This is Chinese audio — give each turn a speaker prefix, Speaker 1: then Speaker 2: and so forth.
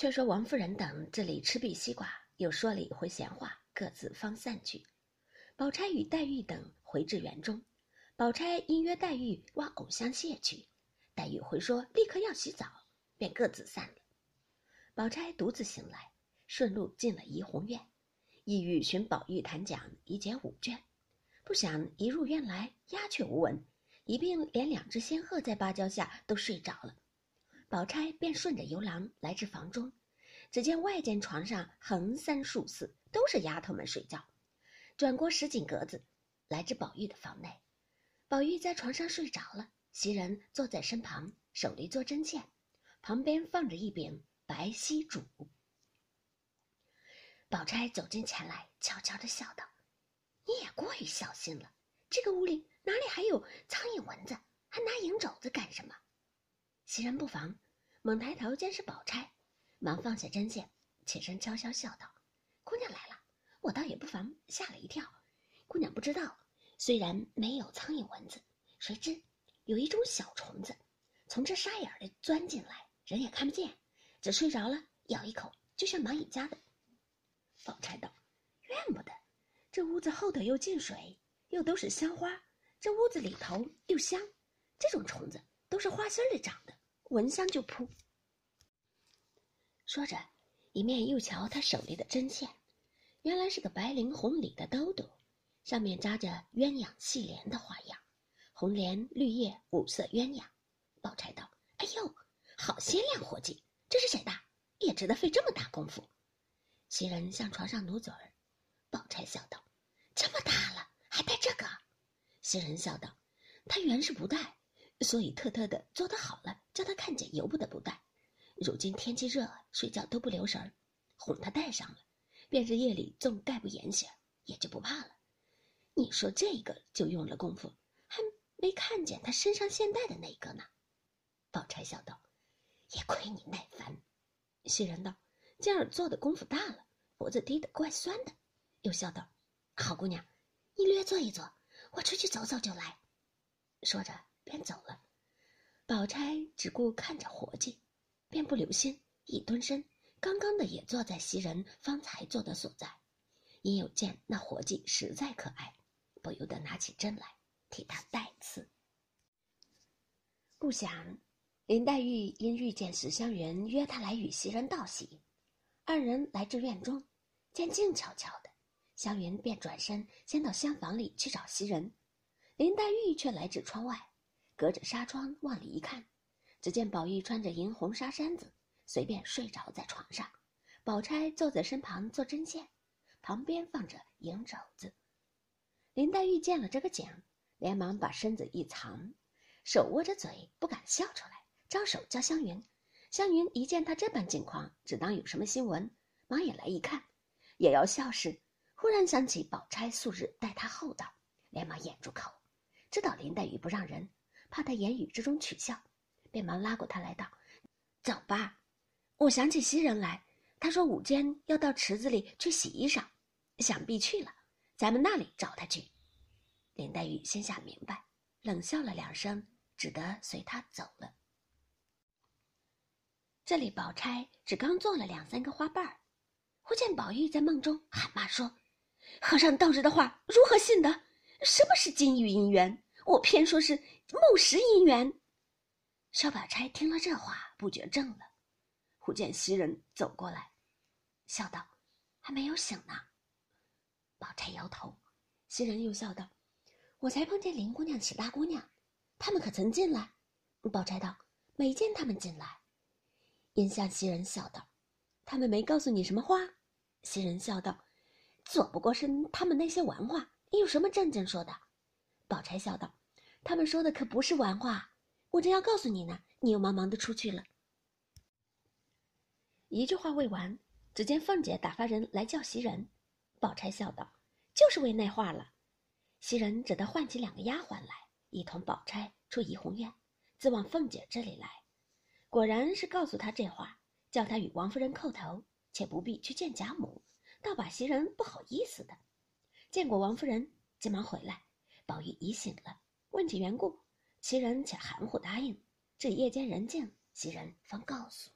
Speaker 1: 却说王夫人等这里吃毕西瓜，又说了一回闲话，各自方散去。宝钗与黛玉等回至园中，宝钗因约黛玉挖藕香榭去，黛玉回说立刻要洗澡，便各自散了。宝钗独自醒来，顺路进了怡红院，意欲寻宝玉谈讲一解五卷，不想一入院来，鸦雀无闻，一并连两只仙鹤在芭蕉下都睡着了。宝钗便顺着游廊来至房中，只见外间床上横三竖四都是丫头们睡觉。转过石井格子，来至宝玉的房内，宝玉在床上睡着了，袭人坐在身旁，手里做针线，旁边放着一柄白锡烛。宝钗走近前来，悄悄地笑道：“你也过于小心了，这个屋里哪里还有苍蝇蚊子，还拿蝇肘子干什么？”袭人不防，猛抬头见是宝钗，忙放下针线，起身悄悄笑道：“姑娘来了，我倒也不妨，吓了一跳。姑娘不知道，虽然没有苍蝇蚊子，谁知有一种小虫子，从这沙眼里钻进来，人也看不见，只睡着了，咬一口就像蚂蚁家的。”宝钗道：“怨不得，这屋子后头又进水，又都是香花，这屋子里头又香，这种虫子都是花心里长的。”闻香就扑。说着，一面又瞧他手里的针线，原来是个白绫红里的兜兜，上面扎着鸳鸯戏莲的花样，红莲绿叶五色鸳鸯。宝钗道：“哎呦，好鲜亮活计，这是谁的？也值得费这么大功夫。”袭人向床上努嘴儿，宝钗笑道：“这么大了，还戴这个？”袭人笑道：“他原是不戴。”所以特特的做得好了，叫他看见由不得不戴。如今天气热，睡觉都不留神儿，哄他戴上了，便是夜里纵盖不严些，也就不怕了。你说这个就用了功夫，还没看见他身上现戴的那个呢？宝钗笑道：“也亏你耐烦。”袭人道：“今儿做的功夫大了，脖子低得怪酸的。”又笑道：“好姑娘，你略坐一坐，我出去走走就来。”说着。便走了，宝钗只顾看着活计，便不留心，一蹲身，刚刚的也坐在袭人方才坐的所在。因有见那活计实在可爱，不由得拿起针来替他带刺。不想林黛玉因遇见史湘云，约她来与袭人道喜，二人来至院中，见静悄悄的，湘云便转身先到厢房里去找袭人，林黛玉却来至窗外。隔着纱窗往里一看，只见宝玉穿着银红纱衫子，随便睡着在床上。宝钗坐在身旁做针线，旁边放着银肘子。林黛玉见了这个景，连忙把身子一藏，手握着嘴不敢笑出来，招手叫湘云。湘云一见她这般境况，只当有什么新闻，忙也来一看，也要笑时，忽然想起宝钗素日待她厚道，连忙掩住口，知道林黛玉不让人。怕他言语之中取笑，便忙拉过他来道：“走吧，我想起袭人来，他说午间要到池子里去洗衣裳，想必去了，咱们那里找他去。”林黛玉心下明白，冷笑了两声，只得随他走了。这里宝钗只刚做了两三个花瓣儿，忽见宝玉在梦中喊骂说：“和尚道士的话如何信的？什么是金玉姻缘？我偏说是。”木石姻缘，薛宝钗听了这话，不觉怔了。忽见袭人走过来，笑道：“还没有醒呢。”宝钗摇头。袭人又笑道：“我才碰见林姑娘、史大姑娘，他们可曾进来？”宝钗道：“没见他们进来。”因向袭人笑道：“他们没告诉你什么话？”袭人笑道：“左不过是他们那些玩话，你有什么正经说的？”宝钗笑道。他们说的可不是玩话，我正要告诉你呢，你又忙忙的出去了。一句话未完，只见凤姐打发人来叫袭人。宝钗笑道：“就是为那话了。”袭人只得唤起两个丫鬟来，一同宝钗出怡红院，自往凤姐这里来。果然是告诉她这话，叫她与王夫人叩头，且不必去见贾母，倒把袭人不好意思的。见过王夫人，急忙回来。宝玉已醒了。问起缘故，袭人且含糊答应。至夜间人静，袭人方告诉。